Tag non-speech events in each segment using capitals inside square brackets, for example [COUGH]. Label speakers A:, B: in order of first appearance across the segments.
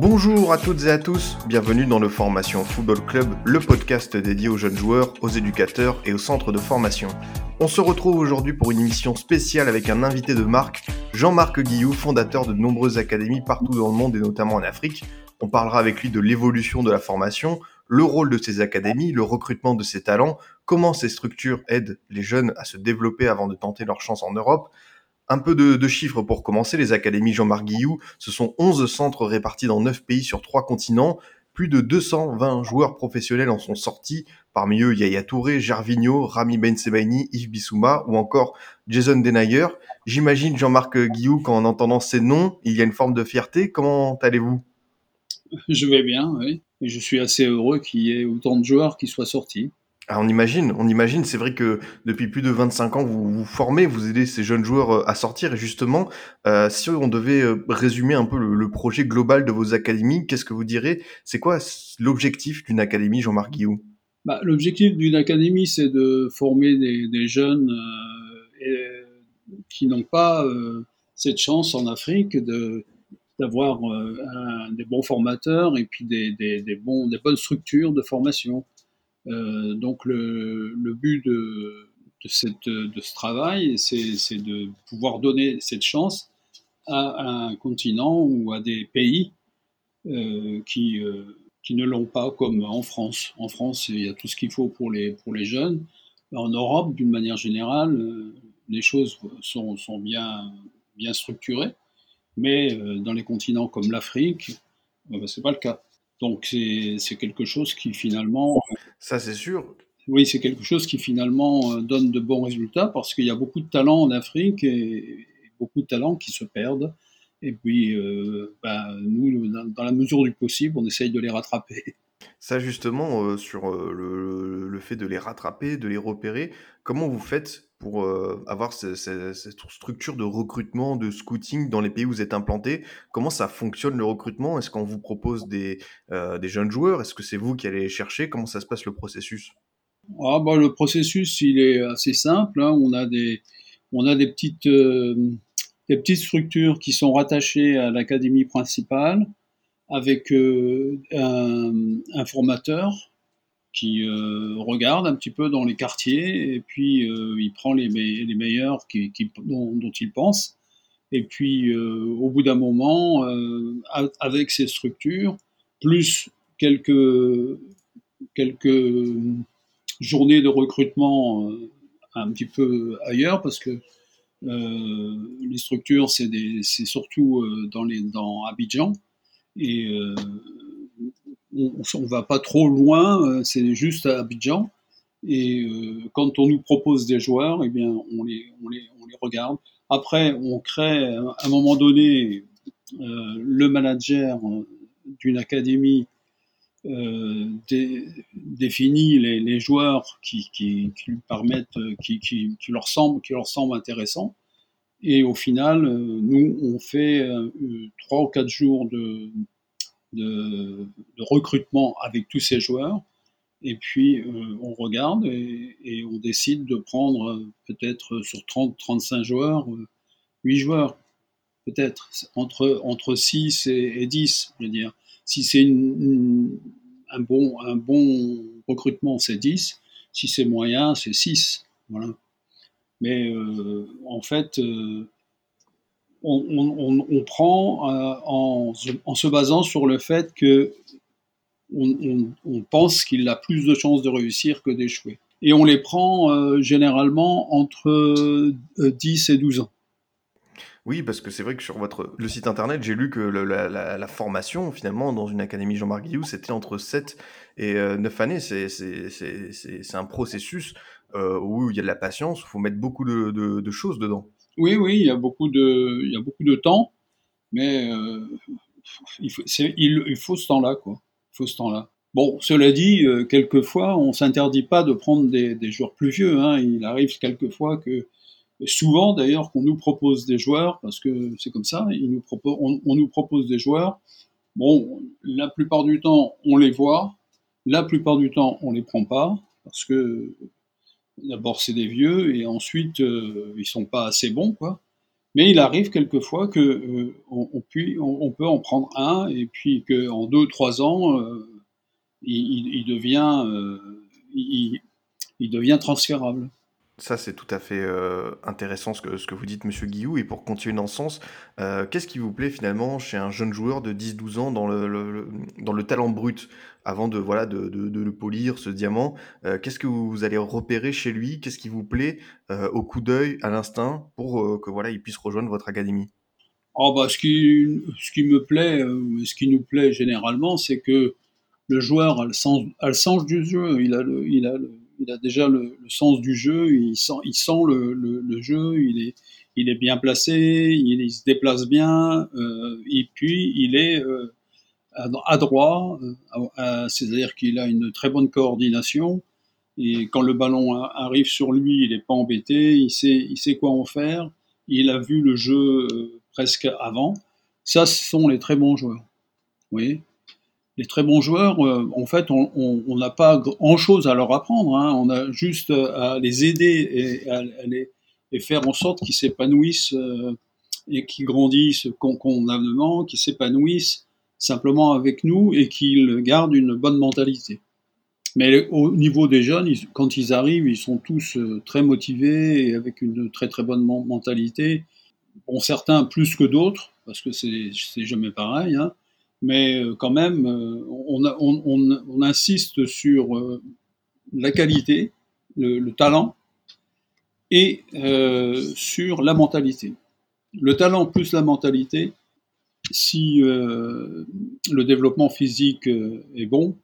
A: Bonjour à toutes et à tous, bienvenue dans le Formation Football Club, le podcast dédié aux jeunes joueurs, aux éducateurs et aux centres de formation. On se retrouve aujourd'hui pour une émission spéciale avec un invité de marque, Jean-Marc Guillou, fondateur de nombreuses académies partout dans le monde et notamment en Afrique. On parlera avec lui de l'évolution de la formation, le rôle de ces académies, le recrutement de ces talents, comment ces structures aident les jeunes à se développer avant de tenter leur chance en Europe, un peu de, chiffres pour commencer. Les académies Jean-Marc Guillou, ce sont 11 centres répartis dans 9 pays sur 3 continents. Plus de 220 joueurs professionnels en sont sortis. Parmi eux, Yaya Touré, Gervinho, Rami Ben Sebaini, Yves Bissouma ou encore Jason Denayer. J'imagine, Jean-Marc Guillou, qu'en entendant ces noms, il y a une forme de fierté. Comment allez-vous?
B: Je vais bien, oui. Et je suis assez heureux qu'il y ait autant de joueurs qui soient sortis.
A: Ah, on imagine, on imagine. C'est vrai que depuis plus de 25 ans, vous vous formez, vous aidez ces jeunes joueurs euh, à sortir. Et justement, euh, si on devait euh, résumer un peu le, projet global de vos académies, qu'est-ce que vous direz? C'est quoi l'objectif d'une académie, Jean-Marc Guillaume
B: bah, L'objectif d'une académie, c'est de former des, jeunes qui n'ont pas cette chance en Afrique de d'avoir des bons formateurs et puis des bonnes structures de formation. Euh, donc le, but de, ce travail, c'est de pouvoir donner cette chance à, un continent ou à des pays euh, qui, euh, qui ne l'ont pas, comme en France. En France, il y a tout ce qu'il faut pour les, jeunes. En Europe, d'une manière générale, les choses sont, bien, bien structurées, mais dans les continents comme l'Afrique, euh, c'est pas le cas. Donc c'est quelque chose qui finalement...
A: Ça c'est sûr.
B: Oui, c'est quelque chose qui finalement euh, donne de bons résultats parce qu'il y a beaucoup de talents en Afrique et beaucoup de talents qui se perdent. Et puis, euh, bah, nous, dans la mesure du possible, on essaye de les rattraper. [LAUGHS]
A: Ça justement, euh, sur euh, le, le, fait de les rattraper, de les repérer, comment vous faites pour euh, avoir ce, ce, cette structure de recrutement, de scouting dans les pays où vous êtes implanté Comment ça fonctionne le recrutement? Est-ce qu'on vous propose des, euh, des jeunes joueurs? Est-ce que c'est vous qui allez les chercher? Comment ça se passe le processus?
B: Ah, bah, Le processus, il est assez simple. Hein. On, a des, on a des petites, euh, des petites structures qui sont rattachées à l'académie principale avec un, formateur qui euh, regarde un petit peu dans les quartiers et puis euh, il prend les, les meilleurs qui, dont, il pense. Et puis euh, au bout d'un moment, avec ces structures, plus quelques, quelques journées de recrutement un petit peu ailleurs, parce que les structures, c'est surtout dans, les, dans Abidjan. Et on ne va pas trop loin, euh, c'est juste à Abidjan. Et euh, quand on nous propose des joueurs, eh bien, on les, on les, on les regarde. Après, on crée à un moment donné euh, le manager d'une académie euh, dé, définit les, joueurs qui, lui permettent, qui, qui, qui, qui leur semblent intéressants. Et au final, nous, on fait trois ou quatre jours de, de, de, recrutement avec tous ces joueurs. Et puis, euh, on regarde et, et, on décide de prendre euh, peut-être sur 30, 35 joueurs, euh, 8 joueurs, peut-être, entre, entre 6 et, et, 10, je veux dire. Si c'est un, bon, un bon recrutement, c'est 10. Si c'est moyen, c'est 6. Voilà. Mais euh, en fait, euh, on, prend euh, en, se basant sur le fait que on, pense qu'il a plus de chances de réussir que d'échouer. Et on les prend euh, généralement entre 10 et 12 ans.
A: Oui, parce que c'est vrai que sur votre le site internet, j'ai lu que la, formation, finalement, dans une académie Jean-Marc Guillou, c'était entre 7 et 9 années. C'est un processus euh, où il y a de la patience, il faut mettre beaucoup de, choses dedans.
B: Oui, oui, il y a beaucoup de, y a beaucoup de temps, mais euh, il, faut, il, il, faut ce temps-là, quoi. Il faut ce temps-là. Bon, cela dit, euh, quelquefois, on s'interdit pas de prendre des, joueurs plus vieux. Hein. Il arrive quelquefois que, souvent d'ailleurs, qu'on nous propose des joueurs, parce que c'est comme ça, on, on, nous propose des joueurs. Bon, la plupart du temps, on les voit. La plupart du temps, on les prend pas, parce que d'abord c'est des vieux, et ensuite, euh, ils sont pas assez bons, quoi. Mais il arrive quelquefois que euh, on, on, on, peut en prendre un, et puis qu'en deux, trois ans, euh, il, devient, il, devient transférable.
A: Ça, c'est tout à fait euh, intéressant ce que, vous dites, Monsieur Guillou. Et pour continuer dans ce sens, euh, qu'est-ce qui vous plaît finalement chez un jeune joueur de 10-12 ans dans le, talent brut? Avant de, voilà, de, le polir, ce diamant euh, Qu'est-ce que vous allez repérer chez lui? Qu'est-ce qui vous plaît au coup d'œil, à l'instinct, pour que voilà, il puisse rejoindre votre académie?
B: Oh bah, ce, qui, me plaît, ce qui nous plaît généralement, c'est que le joueur a le sens, a le sens du jeu. Il a, il a, le, il a déjà le, sens du jeu. Il sent, il sent le, jeu. Il est, il est bien placé. Il, il se déplace bien. Euh, et puis il est euh, adroit. Euh, C'est-à-dire qu'il a une très bonne coordination. Et quand le ballon arrive sur lui, il n'est pas embêté. Il sait, il sait quoi en faire. Il a vu le jeu euh, presque avant. Ça, ce sont les très bons joueurs. Vous voyez les très bons joueurs, euh, en fait, on n'a pas grand-chose à leur apprendre. Hein. On a juste à les aider et à, les, faire en sorte qu'ils s'épanouissent euh, et qu'ils grandissent convenablement, qu'ils s'épanouissent simplement avec nous et qu'ils gardent une bonne mentalité. Mais au niveau des jeunes, quand ils arrivent, ils sont tous euh, très motivés et avec une très très bonne mentalité. Bon, certains plus que d'autres, parce que c'est jamais pareil. Hein mais euh, quand même, euh, on, on, on, on insiste sur euh, la qualité, le, le talent et euh, sur la mentalité. Le talent plus la mentalité, si euh, le développement physique est bon,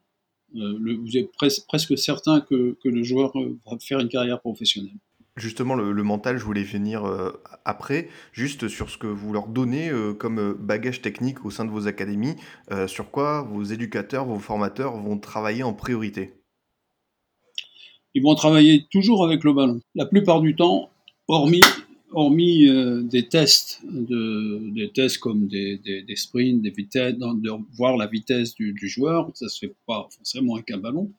B: euh, vous êtes pres presque certain que, que, le joueur va faire une carrière professionnelle.
A: Justement, le, mental, je voulais finir euh, après, juste sur ce que vous leur donnez euh, comme bagage technique au sein de vos académies, euh, sur quoi vos éducateurs, vos formateurs vont travailler en priorité?
B: Ils vont travailler toujours avec le ballon. La plupart du temps, hormis, hormis euh, des tests, de, des tests comme des, sprints, des vitesses, de voir la vitesse du, joueur, ça se fait pas forcément avec un ballon.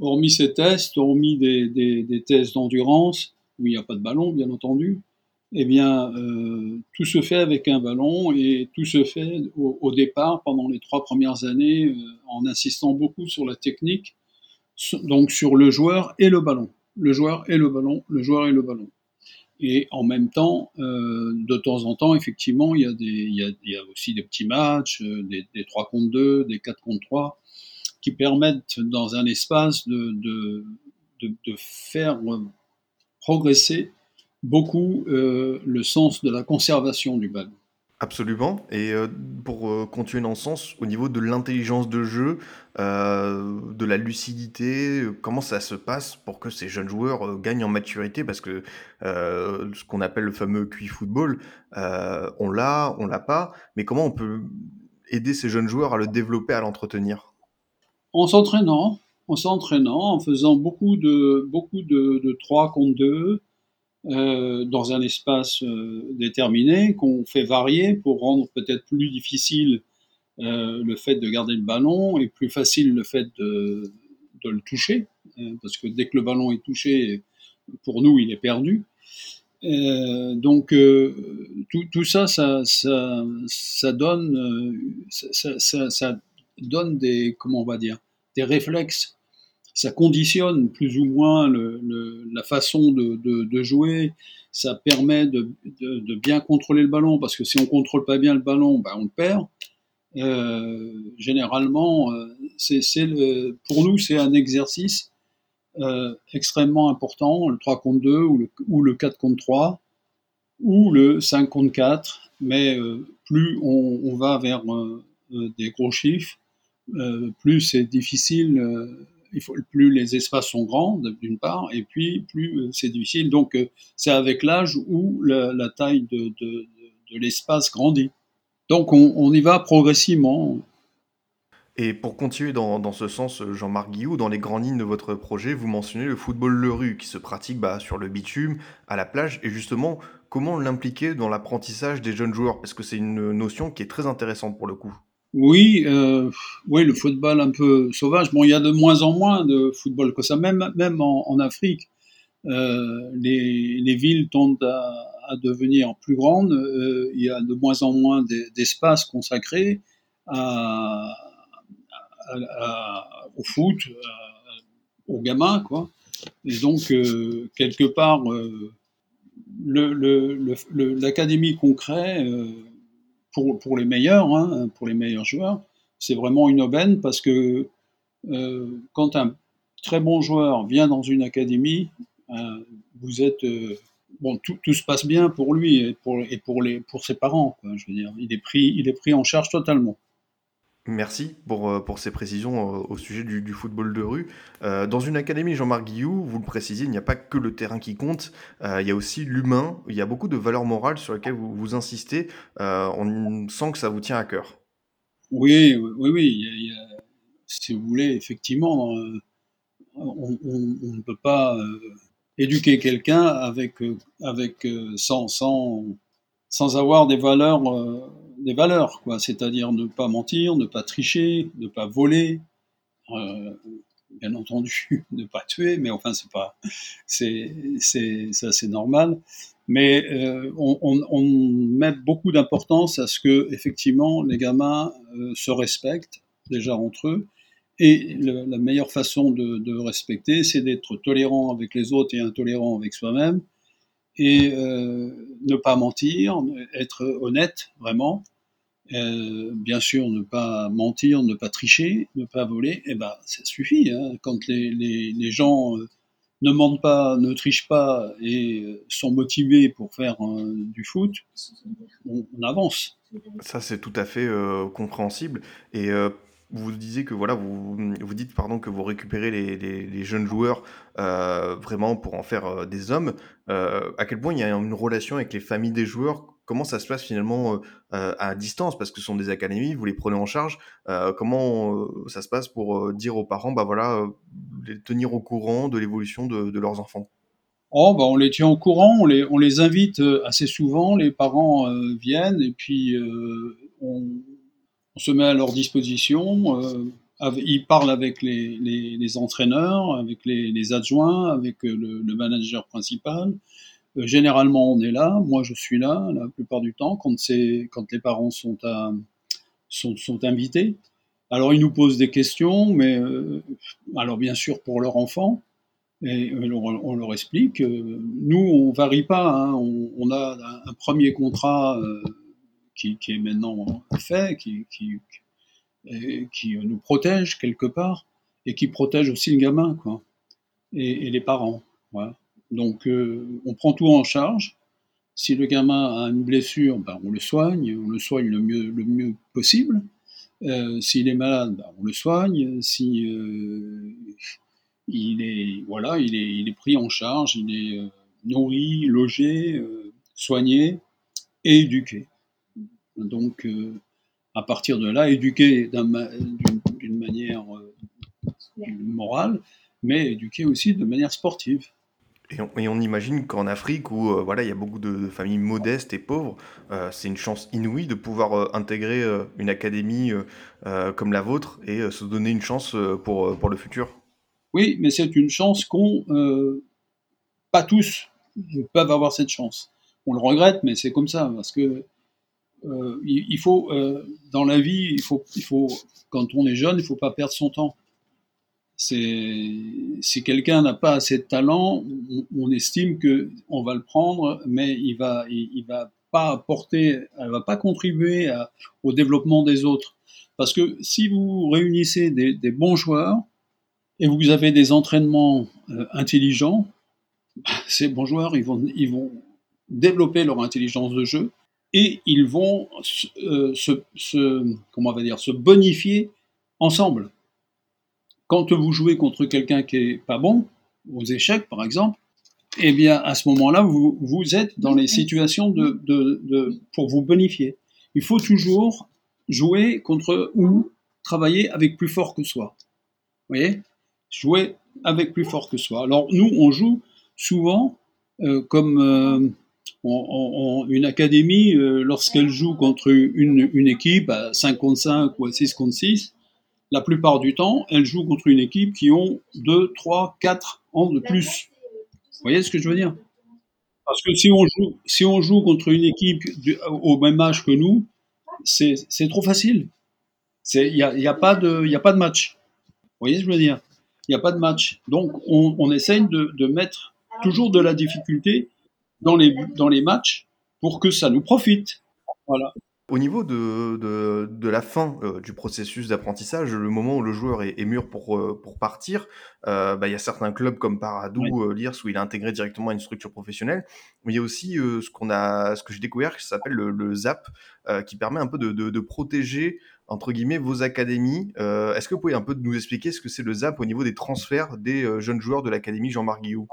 B: Hormis ces tests, hormis des tests d'endurance, où il n'y a pas de ballon, bien entendu, eh bien, euh, tout se fait avec un ballon et tout se fait au, départ, pendant les trois premières années, euh, en insistant beaucoup sur la technique, donc sur le joueur et le ballon. Le joueur et le ballon, le joueur et le ballon. Et en même temps, euh, de temps en temps, effectivement, il y a, des, il y a, il y a aussi des petits matchs, euh, des, des 3 contre 2, des 4 contre 3, qui permettent dans un espace de, de, de, de faire progresser beaucoup euh, le sens de la conservation du ballon.
A: Absolument. Et euh, pour euh, continuer dans ce sens, au niveau de l'intelligence de jeu, euh, de la lucidité, comment ça se passe pour que ces jeunes joueurs gagnent en maturité? Parce que euh, ce qu'on appelle le fameux QI football, on l'a, on l'a pas. Mais comment on peut aider ces jeunes joueurs à le développer, à l'entretenir?
B: En s'entraînant, en s'entraînant, en faisant beaucoup de, beaucoup de, de 3 contre 2, euh, dans un espace euh, déterminé, qu'on fait varier pour rendre peut-être plus difficile euh, le fait de garder le ballon et plus facile le fait de, le toucher, parce que dès que le ballon est touché, pour nous, il est perdu. donc tout, ça, ça, donne, ça, ça donne des, comment on va dire, des réflexes ça conditionne plus ou moins le, le, la façon de, de, de, jouer, ça permet de, de, bien contrôler le ballon, parce que si on contrôle pas bien le ballon, ben on le perd. Euh, généralement, euh, c'est, pour nous, c'est un exercice euh, extrêmement important, le 3 contre 2 ou le, ou le 4 contre 3 ou le 5 contre 4, mais euh, plus on, on, va vers euh, des gros chiffres, euh, plus c'est difficile il faut, plus les espaces sont grands, d'une part, et puis plus euh, c'est difficile. Donc, euh, c'est avec l'âge où la, taille de, de, de l'espace grandit. Donc, on, y va progressivement.
A: Et pour continuer dans, dans ce sens, Jean-Marc Guillou, dans les grandes lignes de votre projet, vous mentionnez le football le rue qui se pratique bah, sur le bitume, à la plage, et justement, comment l'impliquer dans l'apprentissage des jeunes joueurs? Parce que c'est une notion qui est très intéressante pour le coup?
B: Oui, euh, oui, le football un peu sauvage. Bon, il y a de moins en moins de football que ça, même, même en, Afrique. Euh, les, les, villes tendent à, à, devenir plus grandes. Euh, il y a de moins en moins d'espace consacrés à, à, au foot, aux gamins, quoi. Et donc, euh, quelque part, euh, l'académie le, le, crée euh, pour, les meilleurs, hein, pour les meilleurs joueurs, c'est vraiment une aubaine parce que euh, quand un très bon joueur vient dans une académie, euh, vous êtes bon, tout, se passe bien pour lui et pour, les, pour ses parents. Je veux dire, il est pris, il est pris en charge totalement.
A: Merci pour, euh, pour ces précisions euh, au sujet du, football de rue. Euh, dans une académie, Jean-Marc Guillou, vous le précisez, il n'y a pas que le terrain qui compte, il y a aussi l'humain, il y a beaucoup de valeurs morales sur lesquelles vous, vous insistez. On sent que ça vous tient à cœur.
B: Oui, oui, oui. Si vous voulez, effectivement, on, ne peut pas éduquer quelqu'un avec, avec sans, sans, sans avoir des valeurs des valeurs, quoi. C'est-à-dire ne pas mentir, ne pas tricher, ne pas voler, euh, bien entendu, [LAUGHS] ne pas tuer, mais enfin c'est pas, c'est, c'est, ça c'est normal. Mais euh, on, on, on, met beaucoup d'importance à ce que effectivement les gamins euh, se respectent déjà entre eux. Et le, la meilleure façon de, de respecter, c'est d'être tolérant avec les autres et intolérant avec soi-même, et euh, ne pas mentir, être honnête vraiment, euh, bien sûr ne pas mentir, ne pas tricher, ne pas voler, eh ben ça suffit. Hein. Quand les, les, les gens euh, ne mentent pas, ne trichent pas et sont motivés pour faire du foot, on, on, avance.
A: Ça c'est tout à fait compréhensible et vous disiez que voilà, vous, vous dites pardon que vous récupérez les, jeunes joueurs euh, vraiment pour en faire euh, des hommes. Euh, à quel point il y a une relation avec les familles des joueurs? Comment ça se passe finalement à distance? Parce que ce sont des académies, vous les prenez en charge. comment ça se passe pour dire aux parents, bah voilà, les tenir au courant de l'évolution de, de, leurs enfants?
B: Oh, bah on les tient au courant, on les, on les invite assez souvent, les parents viennent et puis on on se met à leur disposition. Euh, ils parlent avec les, les, les entraîneurs, avec les, les, adjoints, avec euh, le, le manager principal. Euh, généralement, on est là. Moi, je suis là la plupart du temps quand, quand les parents sont, à, sont, sont, invités. Alors, ils nous posent des questions, mais euh, alors bien sûr pour leur enfant. Et on, leur explique. Nous, on varie pas. Hein. On, a un premier contrat. Qui, est maintenant fait, qui, nous protège quelque part et qui protège aussi le gamin quoi, et, les parents. Donc euh, on prend tout en charge. Si le gamin a une blessure, ben, on le soigne, on le soigne le mieux, le mieux possible. Euh, S'il est malade, ben, on le soigne. Si euh, il est voilà, il est, pris en charge, il est nourri, logé, soigné et éduqué. Donc, euh, à partir de là, éduquer d'une manière euh, morale, mais éduquer aussi de manière sportive.
A: Et on, et on imagine qu'en Afrique, où euh, voilà, il y a beaucoup de familles modestes et pauvres, euh, c'est une chance inouïe de pouvoir euh, intégrer euh, une académie euh, comme la vôtre et se donner une chance pour, pour le futur.
B: Oui, mais c'est une chance qu'on, pas tous peuvent avoir cette chance. On le regrette, mais c'est comme ça, parce que euh, il, faut, euh, dans la vie, il faut, quand on est jeune, il faut pas perdre son temps. Si quelqu'un n'a pas assez de talent, on, estime que on va le prendre, mais il va, va pas apporter, va pas contribuer au développement des autres. Parce que si vous réunissez des, bons joueurs et vous avez des entraînements euh, intelligents, ces bons joueurs, ils vont développer leur intelligence de jeu et ils vont euh, se, se, comment on va dire, se bonifier ensemble. Quand vous jouez contre quelqu'un qui est pas bon, aux échecs par exemple, eh bien à ce moment-là, vous, vous êtes dans les situations de, de, de, pour vous bonifier. Il faut toujours jouer contre ou travailler avec plus fort que soi. Vous voyez? Jouer avec plus fort que soi. Alors nous, on joue souvent euh, comme euh, une académie, euh, lorsqu'elle joue contre une, une, équipe à 5 contre 5 ou à 6 contre 6, la plupart du temps, elle joue contre une équipe qui ont 2, 3, 4 ans de plus. Vous voyez ce que je veux dire? Parce que si on joue, si on joue contre une équipe au même âge que nous, c'est trop facile. Il n'y a, y a, pas de, a pas de match. Vous voyez ce que je veux dire? Il n'y a pas de match. Donc, on, on essaye de, de, mettre toujours de la difficulté dans les, dans les matchs pour que ça nous profite. Voilà.
A: Au niveau de, de, de la fin euh, du processus d'apprentissage, le moment où le joueur est, est mûr pour, euh, pour partir, euh, bah, il y a certains clubs comme Paradou, oui. Lirs, où il est intégré directement à une structure professionnelle. Mais il y a aussi ce qu'on a, ce que j'ai découvert qui s'appelle le, le, ZAP, qui permet un peu de, de, de, protéger entre guillemets vos académies. Est-ce que vous pouvez un peu nous expliquer ce que c'est le ZAP au niveau des transferts des jeunes joueurs de l'académie Jean-Marc Guillou?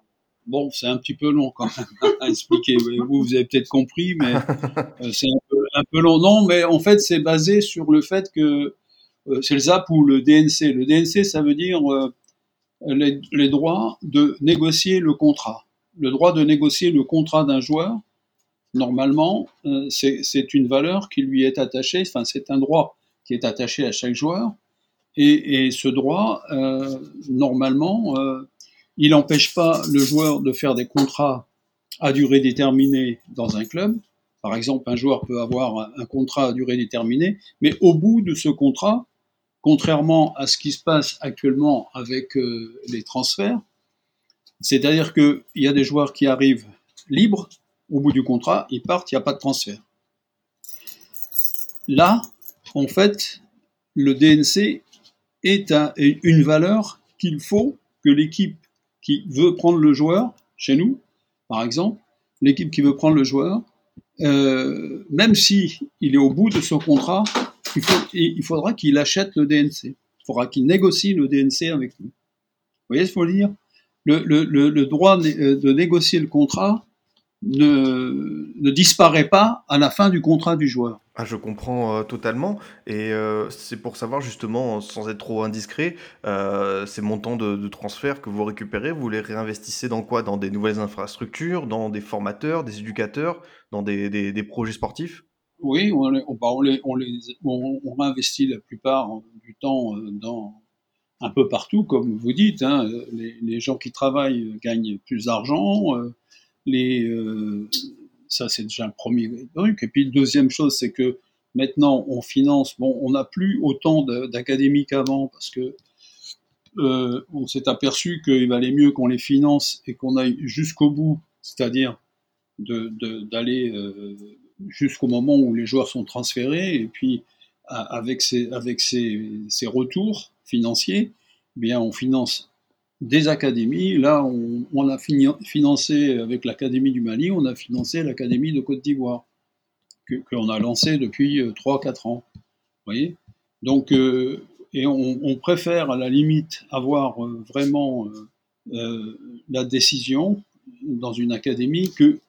B: Bon, c'est un petit peu long quand même [LAUGHS] à expliquer. Vous, vous avez peut-être compris, mais [LAUGHS] c'est un peu un peu long. Non, mais en fait, c'est basé sur le fait que euh, c'est le ZAP ou le DNC. Le DNC, ça veut dire euh, les, les, droits de négocier le contrat. Le droit de négocier le contrat d'un joueur, normalement, euh, c'est une valeur qui lui est attachée, enfin, c'est un droit qui est attaché à chaque joueur. Et, et ce droit, euh, normalement, euh, il n'empêche pas le joueur de faire des contrats à durée déterminée dans un club, par exemple, un joueur peut avoir un, contrat à durée déterminée, mais au bout de ce contrat, contrairement à ce qui se passe actuellement avec euh, les transferts, c'est-à-dire qu'il y a des joueurs qui arrivent libres, au bout du contrat, ils partent, il n'y a pas de transfert. Là, en fait, le DNC est, un, est une valeur qu'il faut que l'équipe qui veut prendre le joueur, chez nous, par exemple, l'équipe qui veut prendre le joueur, euh, même si il est au bout de son contrat, il, faudra qu'il achète le DNC. Il faudra qu'il négocie le DNC avec nous. Vous voyez ce qu'il faut dire? Le, droit euh, de négocier le contrat ne, ne, disparaît pas à la fin du contrat du joueur.
A: Ah, je comprends euh, totalement. Et euh, c'est pour savoir justement, sans être trop indiscret, euh, ces montants de, de, transfert que vous récupérez, vous les réinvestissez dans quoi? Dans des nouvelles infrastructures, dans des formateurs, des éducateurs, dans des, des, des projets sportifs?
B: Oui, on, les, on, bah, on, les, on, les, on, réinvestit la plupart du temps dans un peu partout, comme vous dites. Hein, les, les, gens qui travaillent gagnent plus d'argent. Les ça, c'est déjà le premier truc. Et puis, deuxième chose, c'est que maintenant, on finance. Bon, on n'a plus autant d'académies qu'avant parce que euh, on s'est aperçu qu'il valait mieux qu'on les finance et qu'on aille jusqu'au bout, c'est-à-dire d'aller euh, jusqu'au moment où les joueurs sont transférés et puis avec ces retours financiers, eh bien on finance des académies. Là, on, a financé avec l'Académie du Mali, on a financé l'Académie de Côte d'Ivoire, qu'on a lancé depuis 3-4 euh, ans. Vous voyez? Donc, euh, et on, préfère à la limite avoir euh, vraiment la décision dans une académie que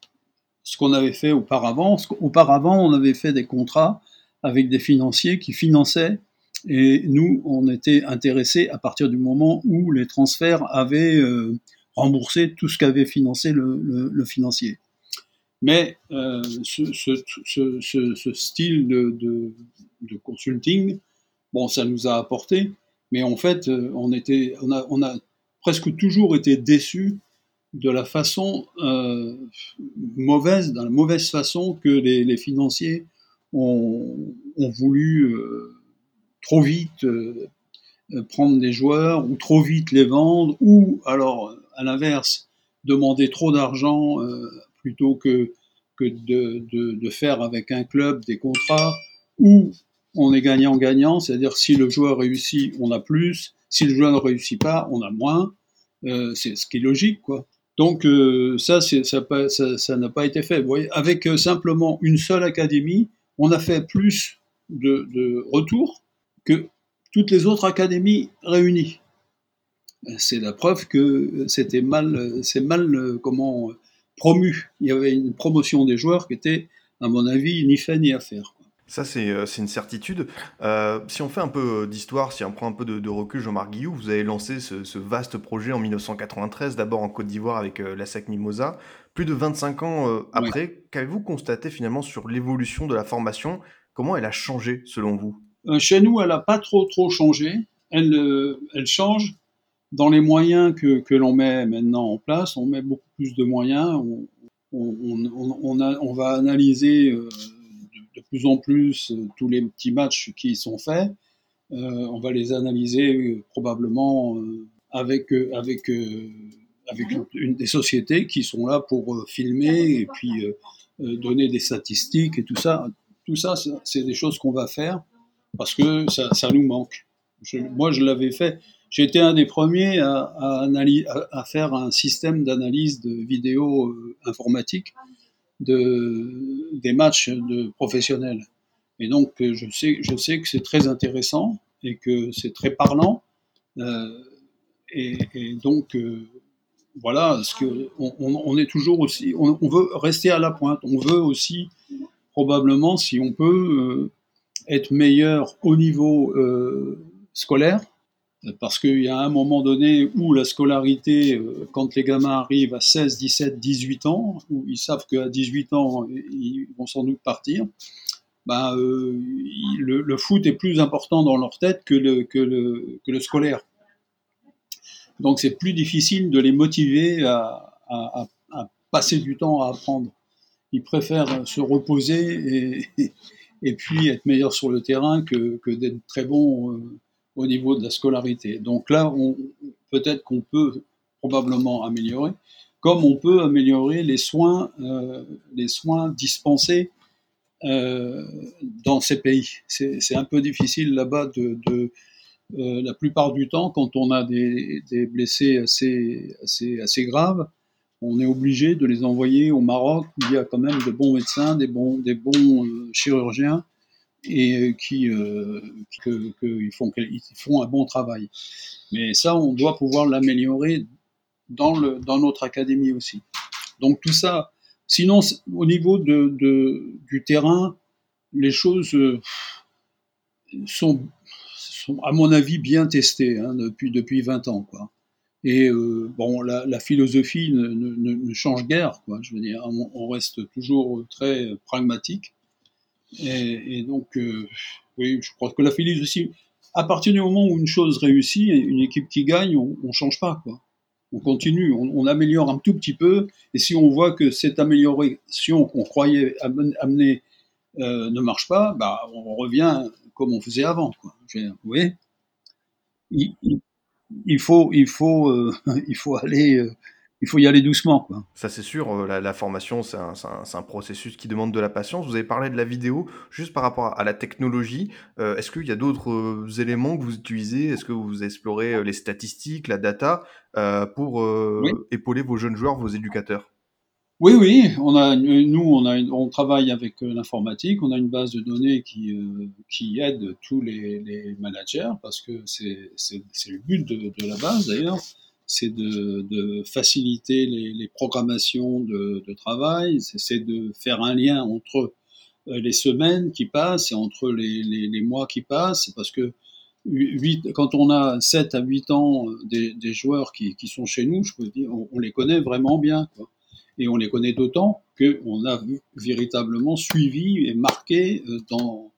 B: ce qu'on avait fait auparavant. Auparavant, on avait fait des contrats avec des financiers qui finançaient et nous, on était intéressés à partir du moment où les transferts avaient euh, remboursé tout ce qu'avait financé le, financier. Mais euh, ce, style de, consulting, bon, ça nous a apporté, mais en fait, euh, on, a, presque toujours été déçus de la façon mauvaise, dans la mauvaise façon que les, financiers ont, voulu trop vite euh, prendre des joueurs ou trop vite les vendre ou alors à l'inverse demander trop d'argent euh, plutôt que, de, faire avec un club des contrats où on est gagnant-gagnant, c'est-à-dire si le joueur réussit, on a plus, si le joueur ne réussit pas, on a moins, euh, c'est ce qui est logique. Donc euh, ça, ça n'a pas été fait. Avec euh, simplement une seule académie, on a fait plus de retours que toutes les autres académies réunies. C'est la preuve que c'était mal, c'est mal comment promu. Il y avait une promotion des joueurs qui était, à mon avis, ni fait ni à faire.
A: Ça, c'est euh, c'est une certitude. Euh, si on fait un peu d'histoire, si on prend un peu de, de recul, Jean-Marc Guillou, vous avez lancé ce, ce vaste projet en 1993, d'abord en Côte d'Ivoire avec euh, la SEC Mimosa. Plus de 25 ans euh, après, qu'avez-vous constaté finalement sur l'évolution de la formation? Comment elle a changé selon vous?
B: Euh, chez nous, elle n'a pas trop trop changé. Elle, euh, elle change dans les moyens que, que l'on met maintenant en place. On met beaucoup plus de moyens. On, on, on, on a- on va analyser euh, de, de plus en plus euh, tous les petits matchs qui sont faits. Euh, on va les analyser euh, probablement euh, avec euh, avec euh, avec une, une des sociétés qui sont là pour euh, filmer et puis euh, euh, donner des statistiques et tout ça. Tout ça, c'est des choses qu'on va faire parce que ça, nous manque. Moi, je l'avais fait. Été un des premiers à, faire un système d'analyse de vidéos euh, informatiques de, des matchs de professionnels. Et donc, euh, je sais, que c'est très intéressant et que c'est très parlant. Euh, et, donc, euh, voilà, on, est toujours aussi, on, veut rester à la pointe. On veut aussi probablement, si on peut, être meilleur au niveau euh, scolaire, parce qu'il y a un moment donné où la scolarité, euh, quand les gamins arrivent à 16, 17, 18 ans, où ils savent qu'à 18 ans, ils vont sans doute partir, ben, euh, le, foot est plus important dans leur tête que le, scolaire. Donc c'est plus difficile de les motiver à- à passer du temps à apprendre. Ils préfèrent se reposer et, et puis être meilleurs sur le terrain que, que d'être très bons euh, au niveau de la scolarité. Donc là, peut-être qu'on peut probablement améliorer, comme on peut améliorer les soins, euh, les soins dispensés euh, dans ces pays. C'est un peu difficile là-bas de, la plupart du temps, quand on a des, des blessés assez, assez, assez graves, on est obligé de les envoyer au Maroc où il y a quand même de bons médecins, des bons, des bons euh, chirurgiens et euh, qui, euh, que, ils font, ils font un bon travail. Mais ça, on doit pouvoir l'améliorer dans, le, dans notre académie aussi. Donc tout ça, sinon au niveau de, de, du terrain, les choses sont, sont, à mon avis, bien testées hein, depuis, depuis 20 ans. Quoi. Et euh, bon, la, philosophie ne, change guère. Quoi. Je veux dire, on, reste toujours très pragmatique. Et, donc, euh, oui, je crois que la philosophie, à partir du moment où une chose réussit, une équipe qui gagne, on ne change pas. Quoi. On continue, on, améliore un tout petit peu. Et si on voit que cette amélioration qu'on croyait amener euh, ne marche pas, bah, on revient comme on faisait avant. Quoi. Vous voyez? Il, faut, il, faut, euh, [LAUGHS] il faut aller. Euh, il faut y aller doucement. Quoi.
A: Ça, c'est sûr. euh, La, la formation, c'est un, un, un, processus qui demande de la patience. Vous avez parlé de la vidéo, juste par rapport à la technologie. Euh, Est-ce qu'il y a d'autres éléments que vous utilisez? Est-ce que vous explorez les statistiques, la data, pour oui. épauler vos jeunes joueurs, vos éducateurs?
B: Oui, oui, on a, nous, on, a, on travaille avec euh, l'informatique, on a une base de données qui, euh, qui aide tous les, les, managers, parce que c'est le but de, de la base d'ailleurs, c'est de, de, faciliter les, les programmations de, de travail, c'est de faire un lien entre euh, les semaines qui passent et entre les, les, les mois qui passent, parce que 8, quand on a 7 à 8 ans euh, des, des joueurs qui, qui, sont chez nous, je peux dire, on, on les connaît vraiment bien. Quoi et on les connaît d'autant qu'on a véritablement suivi et marqué euh, dans,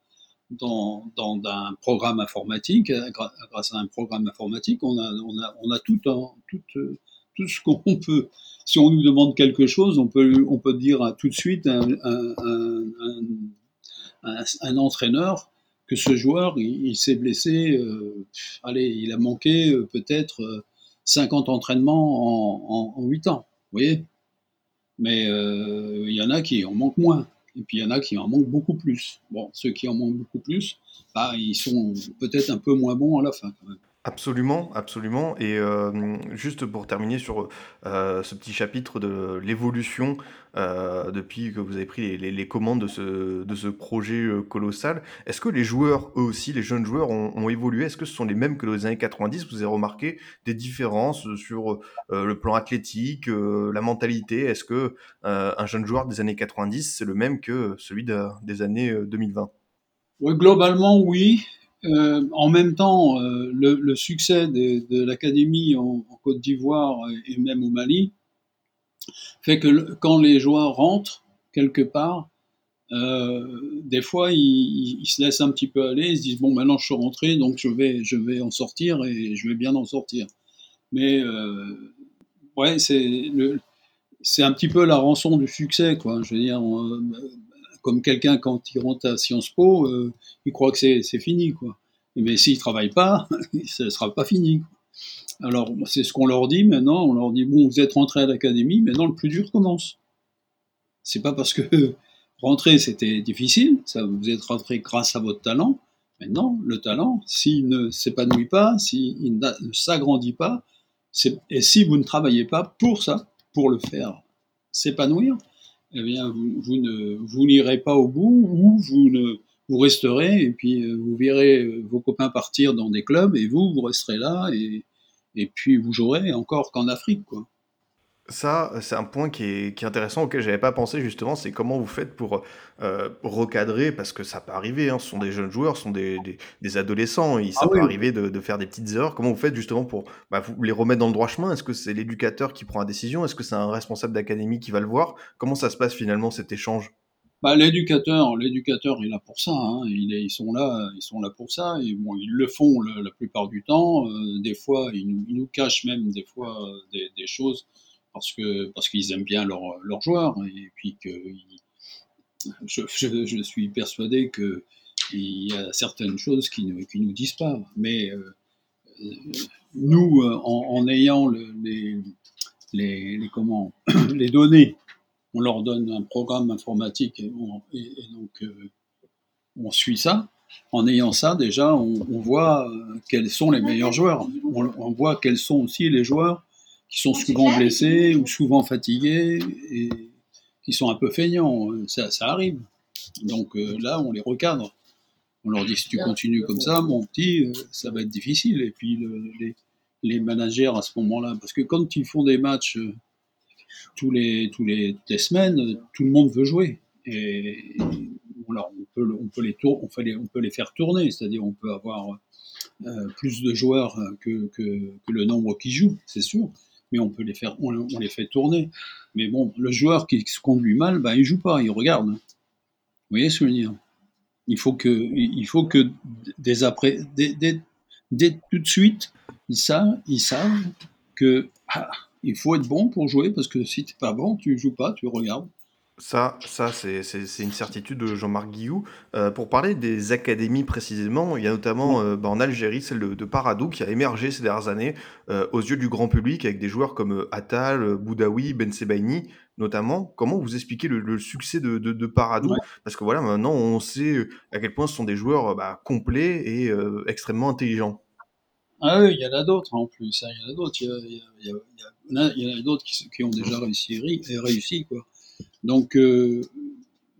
B: dans, dans un programme informatique, euh, grâce à un programme informatique, on a, on a, on a tout, un, tout, euh, tout ce qu'on [LAUGHS] peut. Si on nous demande quelque chose, on peut, on peut dire tout de suite un, un, entraîneur que ce joueur, il, s'est blessé, allez, il a manqué peut-être 50 entraînements en, en, en 8 ans. Vous voyez? Mais il euh, y en a qui en manquent moins. Et puis il y en a qui en manquent beaucoup plus. Bon, ceux qui en manquent beaucoup plus, bah, ils sont peut-être un peu moins bons à la fin quand même.
A: Absolument, absolument. Et euh, juste pour terminer sur euh, ce petit chapitre de l'évolution euh, depuis que vous avez pris les, commandes de ce, de ce projet colossal, est-ce que les joueurs, eux aussi, les jeunes joueurs, ont, évolué? Est-ce que ce sont les mêmes que les années 90 Vous avez remarqué des différences sur le plan athlétique, la mentalité? Est-ce que un jeune joueur des années 90, c'est le même que celui de, des années 2020
B: Oui, globalement, oui. Euh, en même temps, euh, le, succès de, l'académie en, Côte d'Ivoire et même au Mali fait que quand les joueurs rentrent quelque part, euh, des fois ils, se laissent un petit peu aller, ils se disent bon maintenant je suis rentré donc je vais je vais en sortir et je vais bien en sortir. Mais ouais c'est c'est un petit peu la rançon du succès quoi. Je veux dire comme quelqu'un quand il rentre à Sciences Po, euh, il croit que c'est fini quoi. Mais s'il travaille pas, [LAUGHS] ce sera pas fini. Alors c'est ce qu'on leur dit maintenant. On leur dit bon, vous êtes rentré à l'académie, maintenant le plus dur commence. C'est pas parce que [LAUGHS] rentrer c'était difficile, ça vous êtes rentré grâce à votre talent. Maintenant, le talent, s'il ne s'épanouit pas, s'il ne s'agrandit pas, et si vous ne travaillez pas pour ça, pour le faire s'épanouir, eh vous, n'irez pas au bout ou vous resterez et puis euh, vous verrez euh, vos copains partir dans des clubs et vous vous resterez là et, et puis vous jouerez encore qu'en Afrique quoi.
A: Ça, c'est un point qui est, qui est intéressant auquel j'avais pas pensé justement, c'est comment vous faites pour euh, recadrer, parce que ça peut arriver, hein, ce sont des jeunes joueurs, ce sont des, des, des adolescents, et ça ah peut oui. arriver de, de, faire des petites erreurs. Comment vous faites justement pour bah, vous les remettre dans le droit chemin? Est-ce que c'est l'éducateur qui prend la décision? Est-ce que c'est un responsable d'académie qui va le voir? Comment ça se passe finalement cet échange?
B: Bah, l'éducateur, l'éducateur est là pour ça. Hein. Ils sont là, ils sont là pour ça. Et bon, ils le font le, la plupart du temps. Euh, des fois, ils nous, ils nous, cachent même des fois des, des choses parce que parce qu'ils aiment bien leurs leur joueurs et puis que je, suis persuadé que il y a certaines choses qui ne qui nous disent pas. Mais euh, nous, en, en ayant le, les, les, comment [CLEARS THROAT] les données on leur donne un programme informatique et, on, et, et donc euh, on suit ça. En ayant ça, déjà, on, voit euh, quels sont les meilleurs joueurs. On, voit quels sont aussi les joueurs qui sont souvent blessés ou souvent fatigués et qui sont un peu feignants. Ça, ça arrive. Donc euh, là, on les recadre. On leur dit si tu continues comme ça, mon petit, euh, ça va être difficile. Et puis le, les, les managers à ce moment-là, parce que quand ils font des matchs euh, tous les, tous les, toutes les semaines, tout le monde veut jouer. Et alors, on, peut, on, peut les tour, on, peut les, on peut les faire tourner, c'est-à-dire on peut avoir plus de joueurs que, que, que, le nombre qui jouent, c'est sûr, mais on peut les faire, on, les fait tourner. Mais bon, le joueur qui se conduit mal, bah, il joue pas, il regarde. Vous voyez ce que il faut que, il faut que dès après, dès, dès, dès tout de suite, ils savent, ils savent que ah, il faut être bon pour jouer parce que si t'es pas bon, tu joues pas, tu regardes.
A: Ça, ça c'est une certitude de Jean-Marc Guillou. Euh, pour parler des académies précisément, il y a notamment euh, bah, en Algérie celle de, de, Paradou qui a émergé ces dernières années euh, aux yeux du grand public avec des joueurs comme Attal, Boudaoui, Ben Sebaini notamment. Comment vous expliquez le, le succès de, de, de Paradou? Ouais. Parce que voilà, maintenant on sait à quel point ce sont des joueurs bah, complets et extrêmement intelligents.
B: Ah oui, il y en a d'autres en plus. Hein. Il y en a d'autres. Il y, a, d'autres qui, qui, ont déjà réussi, réussi quoi. Donc, euh,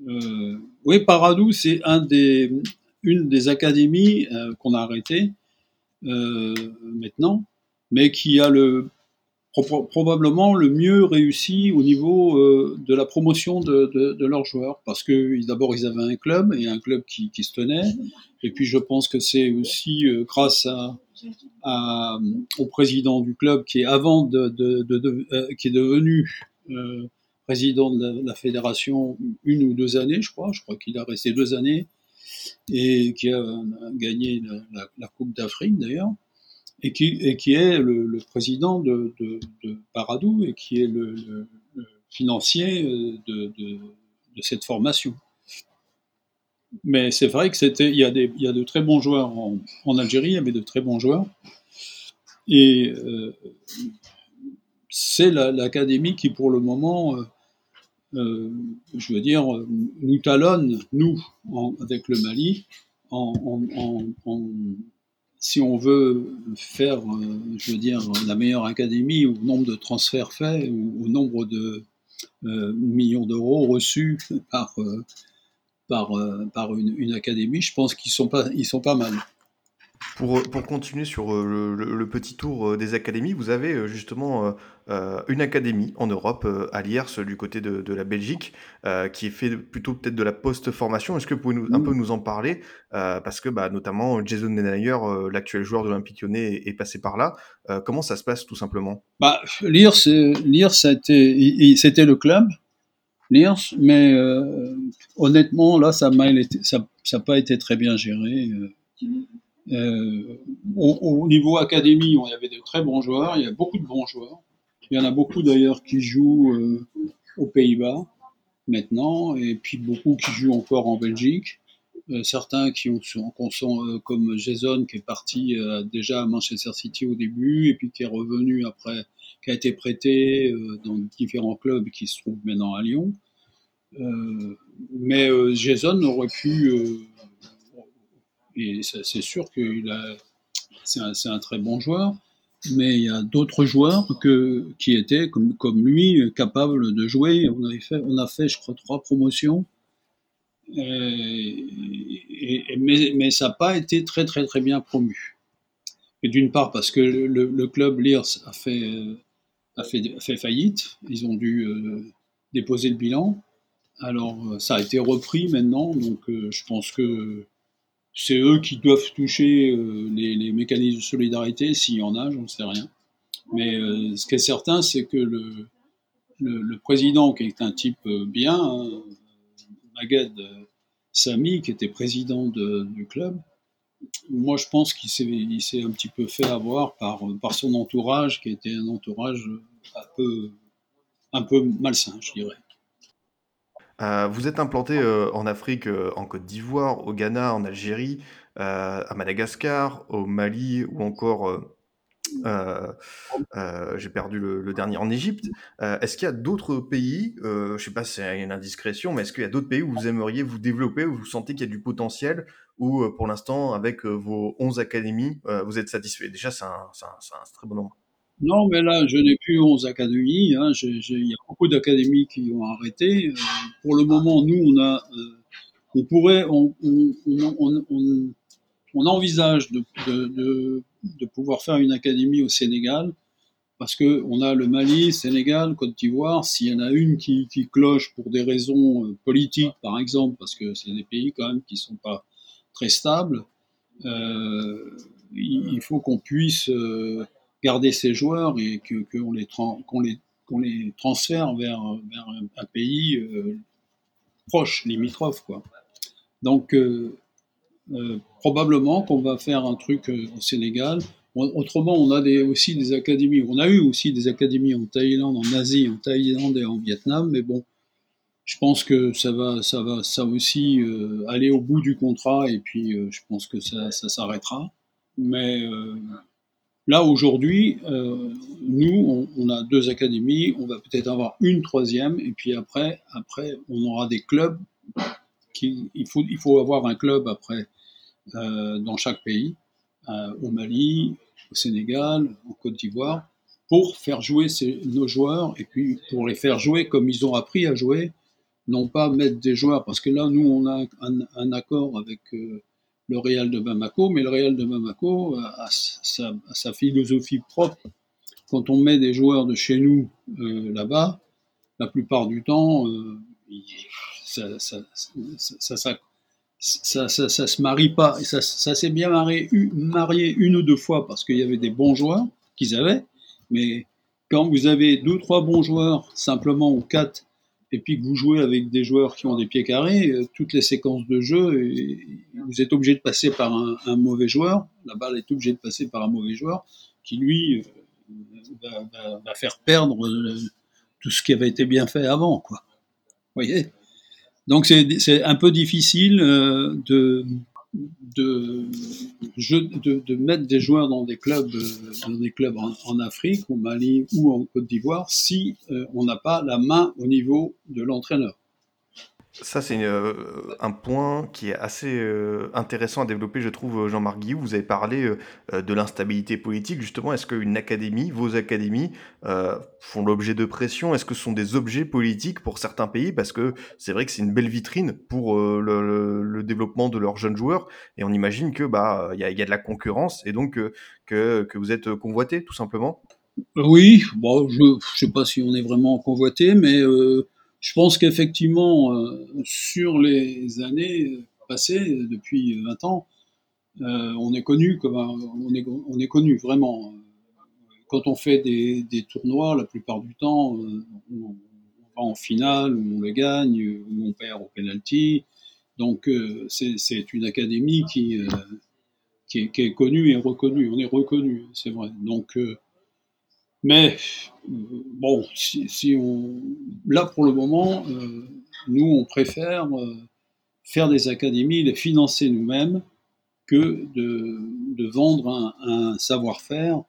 B: euh, oui, Paradou, c'est une des académies euh, qu'on a arrêtées euh, maintenant, mais qui a le, pro probablement le mieux réussi au niveau de la promotion de, leurs joueurs, parce que d'abord ils avaient un club et un club qui, se tenait, et puis je pense que c'est aussi grâce au président du club qui est avant de, de qui est devenu président de la, fédération une ou deux années, je crois. Je crois qu'il a resté deux années et qui a, gagné la, Coupe d'Afrique d'ailleurs, et qui, et qui est le, président de, de, Paradou et qui est le, financier de, de, cette formation. Mais c'est vrai que il y a y a de très bons joueurs en, en Algérie, il y avait de très bons joueurs, et euh, c'est l'académie qui pour le moment euh, euh, je veux dire, nous talonne, nous, avec le Mali, en, en, si on veut faire, euh, je veux dire, la meilleure académie au nombre de transferts faits, ou au nombre de euh, millions d'euros reçus [LAUGHS] par, par, par une, une, académie, je pense qu'ils sont pas, ils sont pas mal.
A: Pour, pour continuer sur le, le, petit tour des académies, vous avez justement une académie en Europe, à Liers, du côté de, de la Belgique, qui est fait plutôt peut-être de la post-formation. Est-ce que vous pouvez nous, un peu nous en parler Parce que bah, notamment Jason Denayer, l'actuel joueur de l'Olympique lyonnais, est, passé par là. comment ça se passe tout simplement?
B: Bah, Liers, c'était le club Liers, mais euh, honnêtement, là, ça n'a ça, pas été très bien géré. Euh, euh, au, niveau académie, il y avait de très bons joueurs, il y a beaucoup de bons joueurs. Il y en a beaucoup d'ailleurs qui jouent aux Pays-Bas maintenant, et puis beaucoup qui jouent encore en Belgique. certains qui ont, sont, comme Jason qui est parti déjà à Manchester City au début et puis qui est revenu après qui a été prêté euh, dans différents clubs qui se trouvent maintenant à Lyon. Euh, mais euh, Jason aurait pu, et c'est sûr qu'il a, c'est un, très bon joueur, mais il y a d'autres joueurs qui étaient comme, lui capables de jouer. On, avait fait, on a fait, je crois, trois promotions. Et, mais, ça n'a pas été très très très bien promu. Et d'une part parce que le, club Lears a fait a fait, fait faillite. Ils ont dû euh, déposer le bilan. Alors, euh, ça a été repris maintenant, donc euh, je pense que c'est eux qui doivent toucher les, mécanismes de solidarité, s'il y en a, j'en sais rien. Mais ce qui est certain, c'est que le, le, président, qui est un type bien, hein, Maged Sami, qui était président du club, moi, je pense qu'il s'est, un petit peu fait avoir par, par son entourage, qui était un entourage un peu, un peu malsain, je dirais.
A: Euh, vous êtes implanté euh, en Afrique, euh, en Côte d'Ivoire, au Ghana, en Algérie, à Madagascar, au Mali ou encore euh, euh, j'ai perdu le, dernier en Égypte. Euh, est-ce qu'il y a d'autres pays, je ne sais pas si c'est une indiscrétion, mais est-ce qu'il y a d'autres pays où vous aimeriez vous développer, où vous sentez qu'il y a du potentiel, ou pour l'instant, avec vos 11 académies, vous êtes satisfait? Déjà, c'est un, un, très bon nombre.
B: Non, mais là, je n'ai plus 11 académies. Hein. Il y a beaucoup d'académies qui ont arrêté. pour le moment, nous, on a, on pourrait, on, on, on envisage de, de, de, pouvoir faire une académie au Sénégal, parce que on a le Mali, Sénégal, Côte d'Ivoire. S'il y en a une qui, qui, cloche pour des raisons euh, politiques, par exemple, parce que c'est des pays quand même qui sont pas très stables, euh, il, faut qu'on puisse euh, garder ces joueurs et que qu'on les, qu'on les, qu'on les transfère vers, vers un, pays euh, proche, limitrophe, quoi. Donc euh, probablement qu'on va faire un truc euh, au Sénégal. Autrement, on a des, aussi des académies. On a eu aussi des académies en Thaïlande, en Asie, en Thaïlande et en Vietnam, mais bon, je pense que ça va, ça va, ça aussi euh, aller au bout du contrat et puis je pense que ça, ça s'arrêtera. Mais là aujourd'hui, nous, on, a deux académies, on va peut-être avoir une troisième et puis après, après, on aura des clubs. Il faut, il faut avoir un club après euh, dans chaque pays, euh, au Mali, au Sénégal, en Côte d'Ivoire, pour faire jouer nos joueurs et puis pour les faire jouer comme ils ont appris à jouer, non pas mettre des joueurs, parce que là, nous, on a un, accord avec euh, le Real de Bamako, mais le Real de Bamako a, sa, philosophie propre. Quand on met des joueurs de chez nous là-bas, la plupart du temps, ça, ça, se marie pas. Ça, ça s'est bien marié, marié une ou deux fois parce qu'il y avait des bons joueurs qu'ils avaient, mais quand vous avez deux ou trois bons joueurs, simplement ou quatre, et puis que vous jouez avec des joueurs qui ont des pieds carrés, euh, toutes les séquences de jeu, vous êtes obligé de passer par un, mauvais joueur, la balle est obligée de passer par un mauvais joueur, qui lui euh, va, va, faire perdre euh, tout ce qui avait été bien fait avant, quoi. Vous voyez? Donc c'est un peu difficile de, de, mettre des joueurs dans des clubs, euh, dans des clubs en, Afrique, au Mali ou en Côte d'Ivoire si euh, on n'a pas la main au niveau de l'entraîneur.
A: Ça, c'est euh, un point qui est assez euh, intéressant à développer, je trouve, euh, Jean-Marc Guillou. Vous avez parlé de l'instabilité politique, justement. Est-ce qu'une académie, vos académies, font l'objet de pression? Est-ce que ce sont des objets politiques pour certains pays? Parce que c'est vrai que c'est une belle vitrine pour le, développement de leurs jeunes joueurs. Et on imagine que bah y a, y a, de la concurrence et donc que, que vous êtes convoité, tout simplement.
B: Oui, bon, je ne sais pas si on est vraiment convoité, mais je pense qu'effectivement, euh, sur les années passées, depuis 20 ans, euh, on est connu comme on est, on est connu vraiment. Quand on fait des, des tournois, la plupart du temps, euh, on, va en finale, où on le gagne, où on perd au penalty. Donc c'est une académie qui, est, qui, est, connue et reconnue. On est reconnu, c'est vrai. Donc mais bon, si, on, là pour le moment, euh, nous on préfère euh, faire des académies, les financer nous-mêmes, que de, vendre un, savoir-faire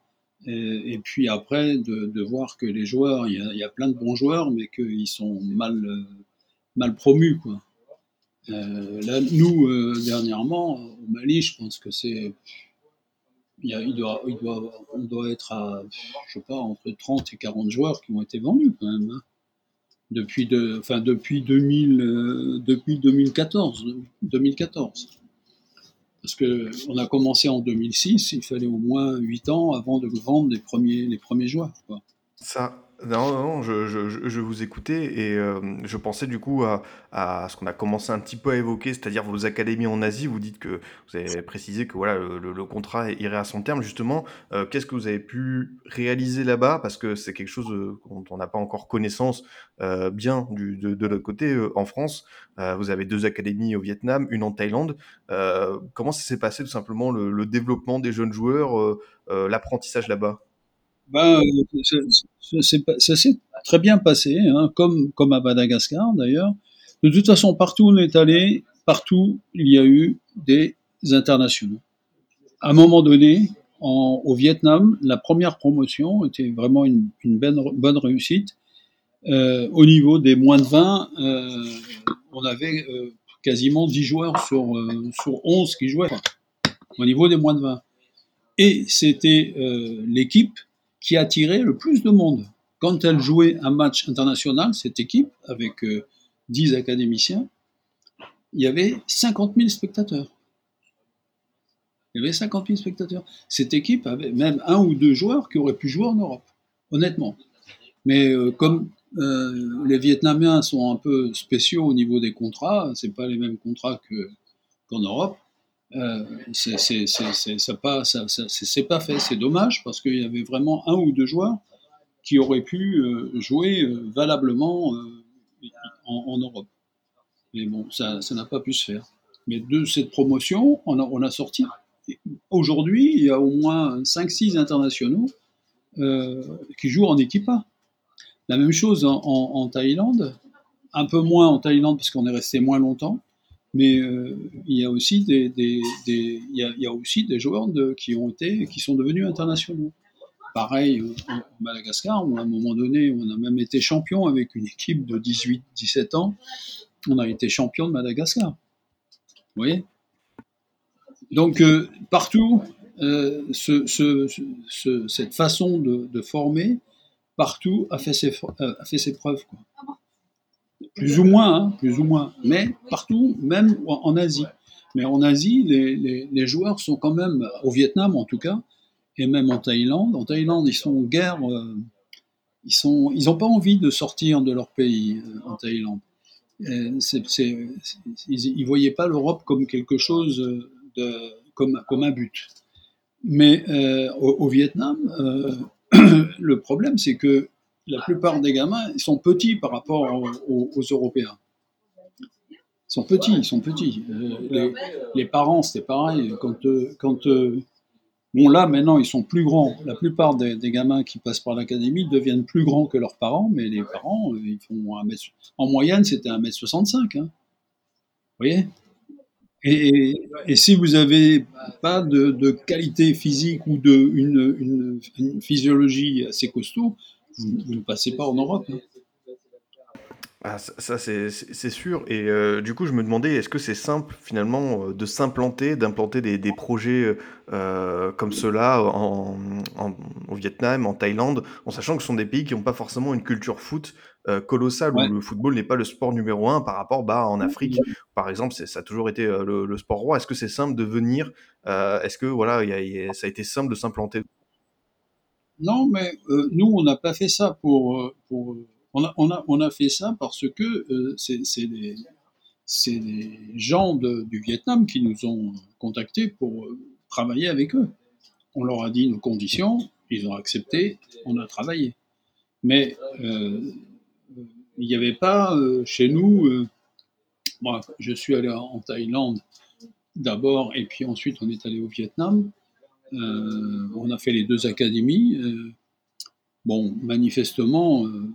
B: et, puis après de, voir que les joueurs, il y, a, plein de bons joueurs, mais qu'ils sont mal, mal promus. Quoi. Euh, là, nous, dernièrement, au Mali, je pense que c'est il, doit, il doit, on doit être à, je sais pas, entre 30 et 40 joueurs qui ont été vendus quand même. Hein. Depuis, de, enfin, depuis, 2000, euh, depuis 2014, 2014. Parce qu'on a commencé en 2006, il fallait au moins 8 ans avant de vendre les premiers, les premiers joueurs.
A: Ça, non, non, je, vous écoutais et euh, je pensais du coup à, ce qu'on a commencé un petit peu à évoquer, c'est-à-dire vos académies en Asie. Vous dites que vous avez précisé que voilà le, contrat irait à son terme. Justement, euh, qu'est-ce que vous avez pu réaliser là-bas? Parce que c'est quelque chose euh, dont on n'a pas encore connaissance bien du, de, l'autre côté en France. vous avez deux académies au Vietnam, une en Thaïlande. comment s'est passé tout simplement le, le développement des jeunes joueurs, l'apprentissage là-bas?
B: Ben, ça s'est très bien passé, hein, comme, comme à Madagascar d'ailleurs. De toute façon, partout où on est allé, partout il y a eu des internationaux. À un moment donné, en, au Vietnam, la première promotion était vraiment une, une bonne, bonne réussite. Euh, au niveau des moins de 20, euh, on avait euh, quasiment 10 joueurs sur, euh, sur 11 qui jouaient. au niveau des moins de 20. Et c'était euh, l'équipe qui attirait le plus de monde. Quand elle jouait un match international, cette équipe, avec 10 euh, académiciens, il y avait 50 000 spectateurs. Il y avait 50 000 spectateurs. Cette équipe avait même un ou deux joueurs qui auraient pu jouer en Europe, honnêtement. Mais euh, comme euh, les Vietnamiens sont un peu spéciaux au niveau des contrats, c'est pas les mêmes contrats qu'en Europe. Euh, c'est pas, ça, pas fait. C'est dommage parce qu'il y avait vraiment un ou deux joueurs qui auraient pu euh, jouer euh, valablement en, Europe. Mais bon, ça n'a pas pu se faire. Mais de cette promotion, on a, sorti. Aujourd'hui, il y a au moins 5-6 internationaux qui jouent en équipe A. La même chose en Thaïlande, un peu moins en Thaïlande parce qu'on est resté moins longtemps mais euh, il y a aussi des, il, y a, aussi des joueurs qui ont été qui sont devenus internationaux. Pareil au Madagascar, à un moment donné, on a même été champion avec une équipe de 18-17 ans. On a été champion de Madagascar. Vous voyez? Donc euh, partout, euh, ce, ce, cette façon de, de, former, partout a fait ses, a fait ses preuves. Quoi. Plus ou moins, hein, plus ou moins. Mais partout, même en Asie. Mais en Asie, les, joueurs sont quand même, au Vietnam en tout cas, et même en Thaïlande. En Thaïlande, ils sont en guerre. Euh, ils n'ont pas envie de sortir de leur pays euh, en Thaïlande. ils ne voyaient pas l'Europe comme quelque chose comme, comme un but. Mais euh, au, Vietnam, [CLEARS THROAT] le problème, c'est que la plupart des gamins, ils sont petits par rapport aux, Européens. Ils sont petits, ils sont petits. Euh, les, parents, c'était pareil. Quand, euh, euh, bon là maintenant, ils sont plus grands. La plupart des, gamins qui passent par l'académie deviennent plus grands que leurs parents, mais les parents, ils font un mètre. En moyenne, c'était 1m65. Hein. Vous voyez? Et, si vous n'avez pas de, qualité physique ou de, une physiologie assez costaud, vous, ne passez pas en Europe. Hein.
A: Ah, ça, c'est sûr. Et euh, du coup, je me demandais, est-ce que c'est simple finalement euh, de s'implanter, d'implanter des, des projets euh, comme cela en, au Vietnam, en Thaïlande, en sachant que ce sont des pays qui n'ont pas forcément une culture foot colossale, où le football n'est pas le sport numéro un par rapport bah, en Afrique, par exemple, ça a toujours été le, sport roi. Est-ce que c'est simple de venir Est-ce que voilà, ça a été simple de s'implanter?
B: Non, mais nous, on n'a pas fait ça pour, pour on a, fait ça parce que euh, c'est les, gens du Vietnam qui nous ont contactés pour euh, travailler avec eux. On leur a dit nos conditions, ils ont accepté, on a travaillé. Mais euh, il n'y avait pas chez nous, moi je suis allé en Thaïlande d'abord et puis ensuite on est allé au Vietnam. On a fait les deux académies. Bon, manifestement, euh,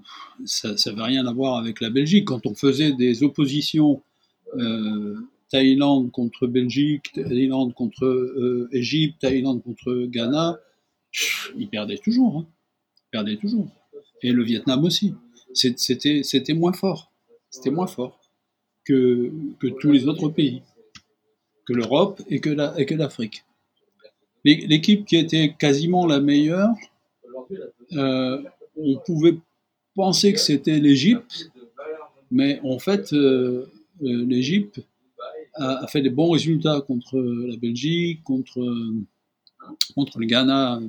B: ça n'avait rien à voir avec la Belgique. Quand on faisait des oppositions euh, Thaïlande contre Belgique, Thaïlande contre euh, Égypte, Thaïlande contre Ghana, ils perdaient toujours. Hein. Ils perdaient toujours. Et le Vietnam aussi. C'était moins fort. C'était moins fort que, que tous les autres pays, que l'Europe et que l'Afrique. L'équipe qui était quasiment la meilleure, euh, on pouvait penser que c'était l'Égypte, mais en fait, euh, euh, l'Égypte a, fait des bons résultats contre la Belgique, contre, contre, le Ghana,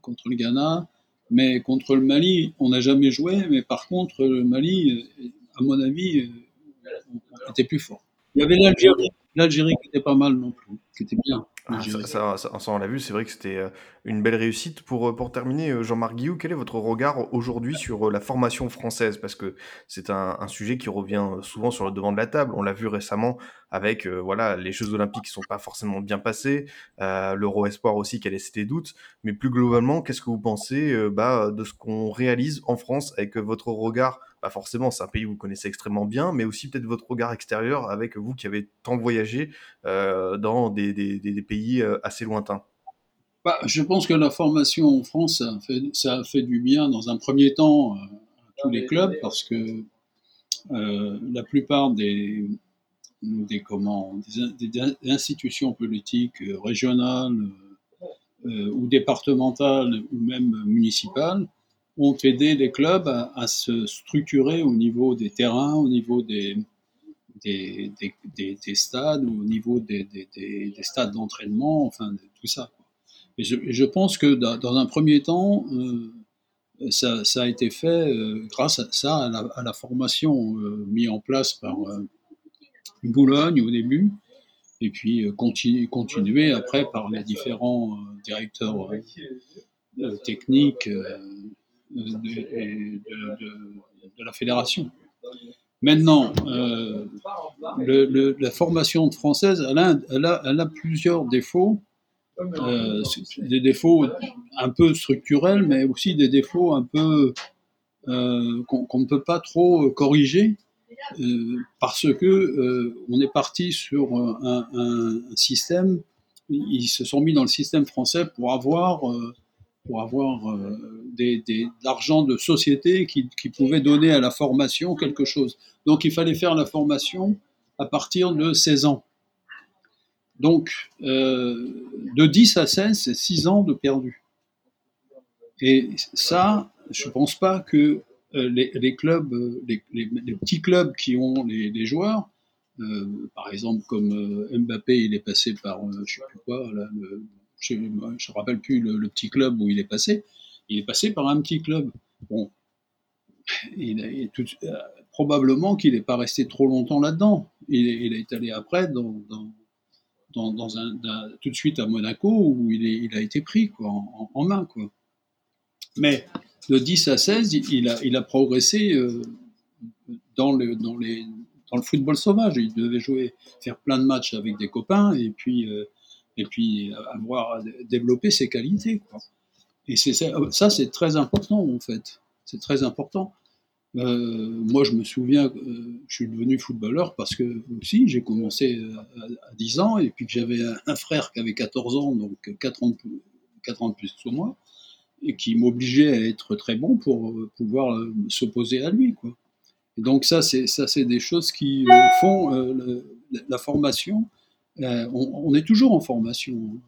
B: contre le Ghana, mais contre le Mali, on n'a jamais joué, mais par contre, le Mali, à mon avis, était plus fort. Il y avait l'Algérie, l'Algérie qui était pas mal non plus, qui était bien.
A: Ah, ça, ça, on l'a vu, c'est vrai que c'était euh, une belle réussite. Pour, euh, pour terminer, euh, Jean-Marc Guillou, quel est votre regard aujourd'hui sur la formation française? Parce que c'est un, un, sujet qui revient souvent sur le devant de la table. On l'a vu récemment avec voilà, les Jeux Olympiques qui ne sont pas forcément bien passés, l'Euro Espoir aussi qui a laissé des doutes. Mais plus globalement, qu'est-ce que vous pensez bah, de ce qu'on réalise en France avec votre regard forcément, c'est un pays que vous connaissez extrêmement bien, mais aussi peut-être votre regard extérieur avec vous qui avez tant voyagé euh, dans des, pays euh, assez lointains.
B: Bah, je pense que la formation en France, ça a, fait, du bien dans un premier temps euh, à tous les clubs parce que la plupart des, des, des, institutions politiques régionales ou départementales ou même municipales ont aidé les clubs à, se structurer au niveau des terrains, au niveau des, des, des, stades, au niveau des, stades d'entraînement, enfin tout ça. Et je, pense que dans, un premier temps, euh, ça, a été fait euh, grâce à ça, à la, formation euh, mise en place par Boulogne au début, et puis continue, continuer après par les différents directeurs techniques de, de, la fédération. Maintenant, euh, le, la formation française, elle a, elle a, elle a plusieurs défauts. Euh, des défauts un peu structurels, mais aussi des défauts un peu euh, qu'on ne peut pas trop corriger parce que on est parti sur un, un, système. Ils se sont mis dans le système français pour avoir pour avoir euh, des, de l'argent de société qui, qui, pouvait donner à la formation quelque chose. Donc il fallait faire la formation à partir de 16 ans. Donc euh, de 10 à 16, c'est 6 ans de perdu. Et ça, je ne pense pas que euh, les, les, clubs, les, les, petits clubs qui ont les, joueurs, euh, par exemple comme Mbappé, il est passé par, je ne sais plus quoi, là, le, je ne rappelle plus le, petit club où il est passé, il est passé par un petit club. Bon, euh, probablement qu'il n'est pas resté trop longtemps là-dedans. Il, est allé après tout de suite à Monaco où il, a été pris en, main. Mais de 10 à 16, il a, progressé euh, dans le football sauvage. Il devait jouer, faire plein de matchs avec des copains et puis euh, et puis avoir développé ses qualités. Quoi. Et c'est ça, c'est très important en fait. C'est très important. Euh, moi, je me souviens, euh, je suis devenu footballeur parce que aussi j'ai commencé à, 10 ans et puis que j'avais un, frère qui avait 14 ans, donc 4 ans, 4 ans de plus que moi, et qui m'obligeait à être très bon pour pouvoir s'opposer à lui. Quoi. Et donc ça, c'est ça, des choses qui font la formation. On, on, est toujours en formation. Vous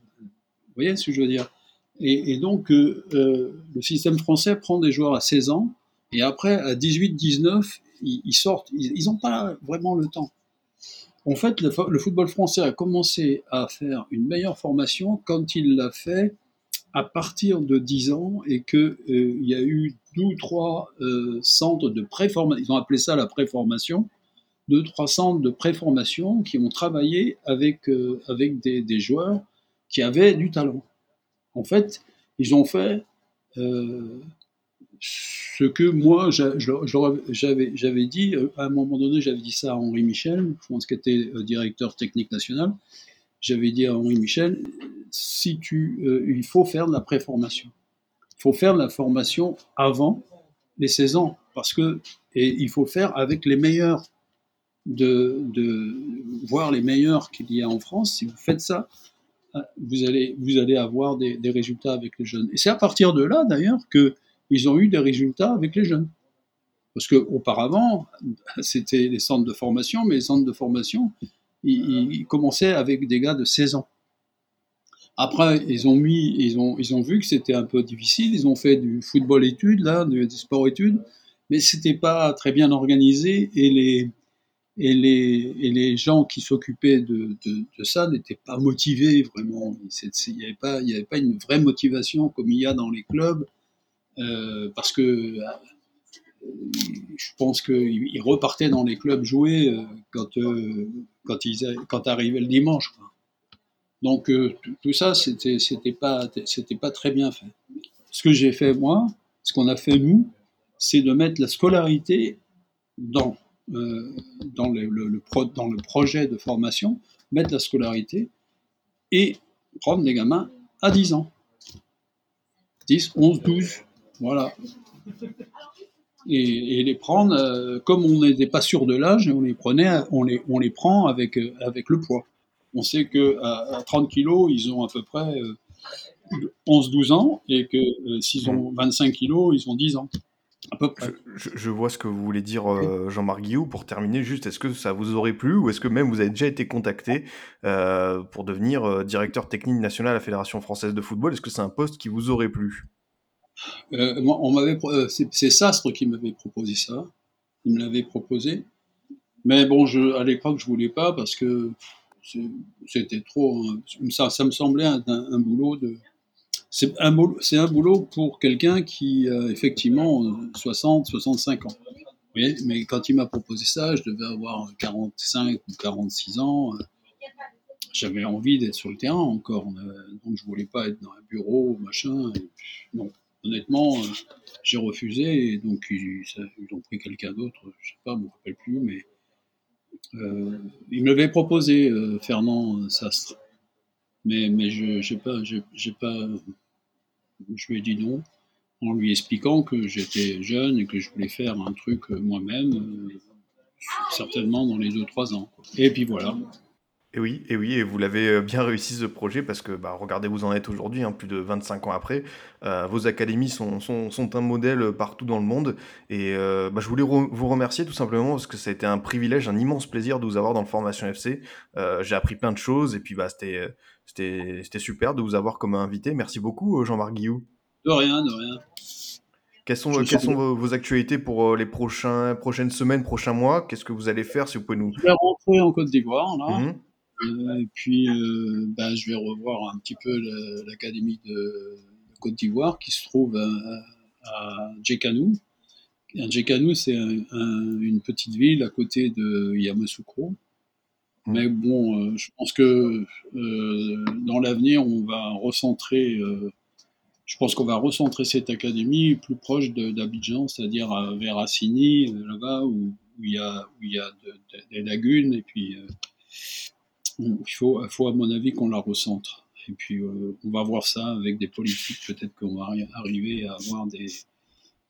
B: voyez ce que je veux dire? Et, donc, euh, le système français prend des joueurs à 16 ans, et après, à 18, 19, ils, ils sortent. Ils n'ont pas vraiment le temps. En fait, le, football français a commencé à faire une meilleure formation quand il l'a fait à partir de 10 ans et qu'il euh, y a eu deux ou trois euh, centres de préformation, ils ont appelé ça la préformation, deux trois centres de préformation qui ont travaillé avec, euh, avec des, joueurs qui avaient du talent. En fait, ils ont fait euh, ce que moi j'avais dit, euh, à un moment donné, j'avais dit ça à Henri Michel, je pense qu'il était directeur technique national, j'avais dit à Henri Michel, si tu, il faut faire de la préformation. Il faut faire de la formation avant les 16 ans, parce que, et il faut le faire avec les meilleurs, de, voir les meilleurs qu'il y a en France. Si vous faites ça, vous allez, vous allez avoir des, résultats avec les jeunes. Et c'est à partir de là, d'ailleurs, que ils ont eu des résultats avec les jeunes. Parce qu'auparavant, c'était les centres de formation, mais les centres de formation, ils, commençaient avec des gars de 16 ans. Après, ils ont mis, ils ont, ils ont vu que c'était un peu difficile. Ils ont fait du football études, là, du, sport études, mais c'était pas très bien organisé et les, et les, et les gens qui s'occupaient de, de, de, ça n'étaient pas motivés vraiment. Il n'y avait pas, il y avait pas une vraie motivation comme il y a dans les clubs euh, parce que euh, je pense qu'ils repartaient dans les clubs jouer euh, quand, euh, quand, ils, quand arrivait le dimanche. Quoi. Donc tout ça, c'était pas pas très bien fait. Ce que j'ai fait moi, ce qu'on a fait nous, c'est de mettre la scolarité dans pro, dans le projet de formation, mettre la scolarité et prendre des gamins à 10 ans. 10, 11, 12, voilà. Et, les prendre, euh, comme on n'était pas sûr de l'âge, on les on les, les prend avec, euh, avec le poids. On sait que à, à 30 kilos, ils ont à peu près euh, 11-12 ans, et que euh, s'ils ont 25 kilos, ils ont 10 ans. À peu près.
A: Je, je vois ce que vous voulez dire, euh, Jean-Marc Guillou. Pour terminer, juste, est-ce que ça vous aurait plu ou est-ce que même vous avez déjà été contacté euh, pour devenir directeur technique national à la Fédération française de football? Est-ce que c'est un poste qui vous aurait plu?
B: Euh, moi, on m'avait, c'est Sastre qui m'avait proposé ça. Il me l'avait proposé. Mais bon, je, à l'époque, je voulais pas parce que c'était trop. Ça, ça me semblait un, un boulot de. C'est un, c'est un boulot pour quelqu'un qui a effectivement 60, 65 ans. Oui, mais quand il m'a proposé ça, je devais avoir 45 ou 46 ans. J'avais envie d'être sur le terrain encore, donc je voulais pas être dans un bureau, machin. Non, honnêtement, euh, j'ai refusé donc ils, ont pris quelqu'un d'autre, je sais pas, je me rappelle plus, mais euh, il m'avait proposé euh, Fernand Sastre, mais mais je j'ai pas j'ai pas je lui ai dit non en lui expliquant que j'étais jeune et que je voulais faire un truc moi-même, euh, certainement dans les deux trois ans. Quoi. Et puis voilà.
A: Et oui, et oui, et vous l'avez euh, bien réussi ce projet parce que bah, regardez où vous en êtes aujourd'hui, hein, plus de 25 ans après. Euh, vos académies sont, sont, sont, un modèle partout dans le monde. Et euh, bah, je voulais re vous remercier tout simplement parce que ça a été un privilège, un immense plaisir de vous avoir dans le Formation FC. Euh, J'ai appris plein de choses et puis bah, c'était super de vous avoir comme invité. Merci beaucoup, Jean-Marc Guillou.
B: De rien, de rien.
A: Quelles sont, quelles sont vos, vos, actualités pour les prochains, prochaines semaines, prochains mois? Qu'est-ce que vous allez faire si vous pouvez nous...
B: Je vais rentrer en Côte d'Ivoire, là. Mm -hmm. Euh, et puis, euh, ben, je vais revoir un petit peu l'académie de, de, Côte d'Ivoire qui se trouve à, à Djekanou. Djekanou, c'est un, un, une petite ville à côté de Yamoussoukro. Mmh. Mais bon, euh, je pense que euh, dans l'avenir, on va recentrer, euh, je pense qu'on va recentrer cette académie plus proche d'Abidjan, c'est-à-dire vers Assini, là-bas, où, il y a, où il y a de, de, des lagunes, et puis il faut, faut à mon avis qu'on la recentre. Et puis euh, on va voir ça avec des politiques, peut-être qu'on va arriver à avoir des,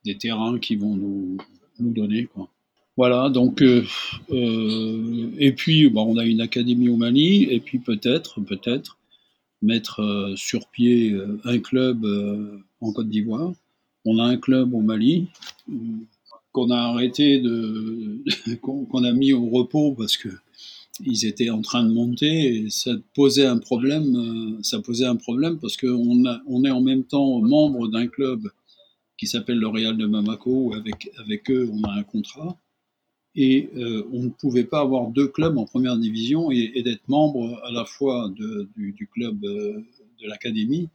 B: des terrains qui vont nous, nous donner. Quoi. Voilà, donc euh, euh, et puis bon, on a une académie au Mali, et puis peut-être, peut-être mettre sur pied un club en Côte d'Ivoire. On a un club au Mali, qu'on a arrêté de, [LAUGHS] qu'on a mis au repos parce que ils étaient en train de monter et ça posait un problème. Euh, ça posait un problème parce qu'on on est en même temps membre d'un club qui s'appelle le Real de Bamako. Avec avec eux, on a un contrat et euh, on ne pouvait pas avoir deux clubs en première division et, d'être membre à la fois du, club euh, de l'académie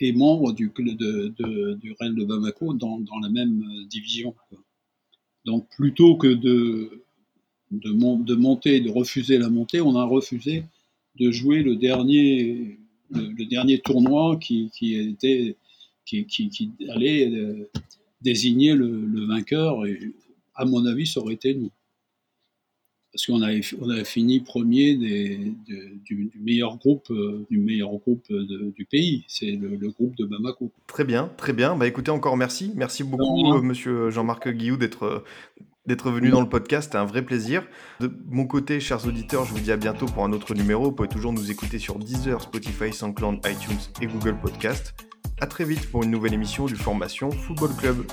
B: et membre du, de, du Real de Bamako dans la même division. Donc plutôt que de de, de monter, de refuser la montée, on a refusé de jouer le dernier, le, dernier tournoi qui, qui était, qui, qui, allait euh, désigner le, vainqueur. Et à mon avis, ça aurait été nous. Parce qu'on avait, on avait fini premier des, du, meilleur groupe, euh, du meilleur groupe du pays. C'est le, groupe de Bamako.
A: Très bien, très bien. Bah écoutez, encore merci. Merci beaucoup, euh, monsieur Jean-Marc Guillou, d'être d'être venu dans le podcast. C'était un vrai plaisir. De mon côté, chers auditeurs, je vous dis à bientôt pour un autre numéro. Vous pouvez toujours nous écouter sur Deezer, Spotify, SoundCloud, iTunes et Google Podcast. À très vite pour une nouvelle émission du Formation Football Club.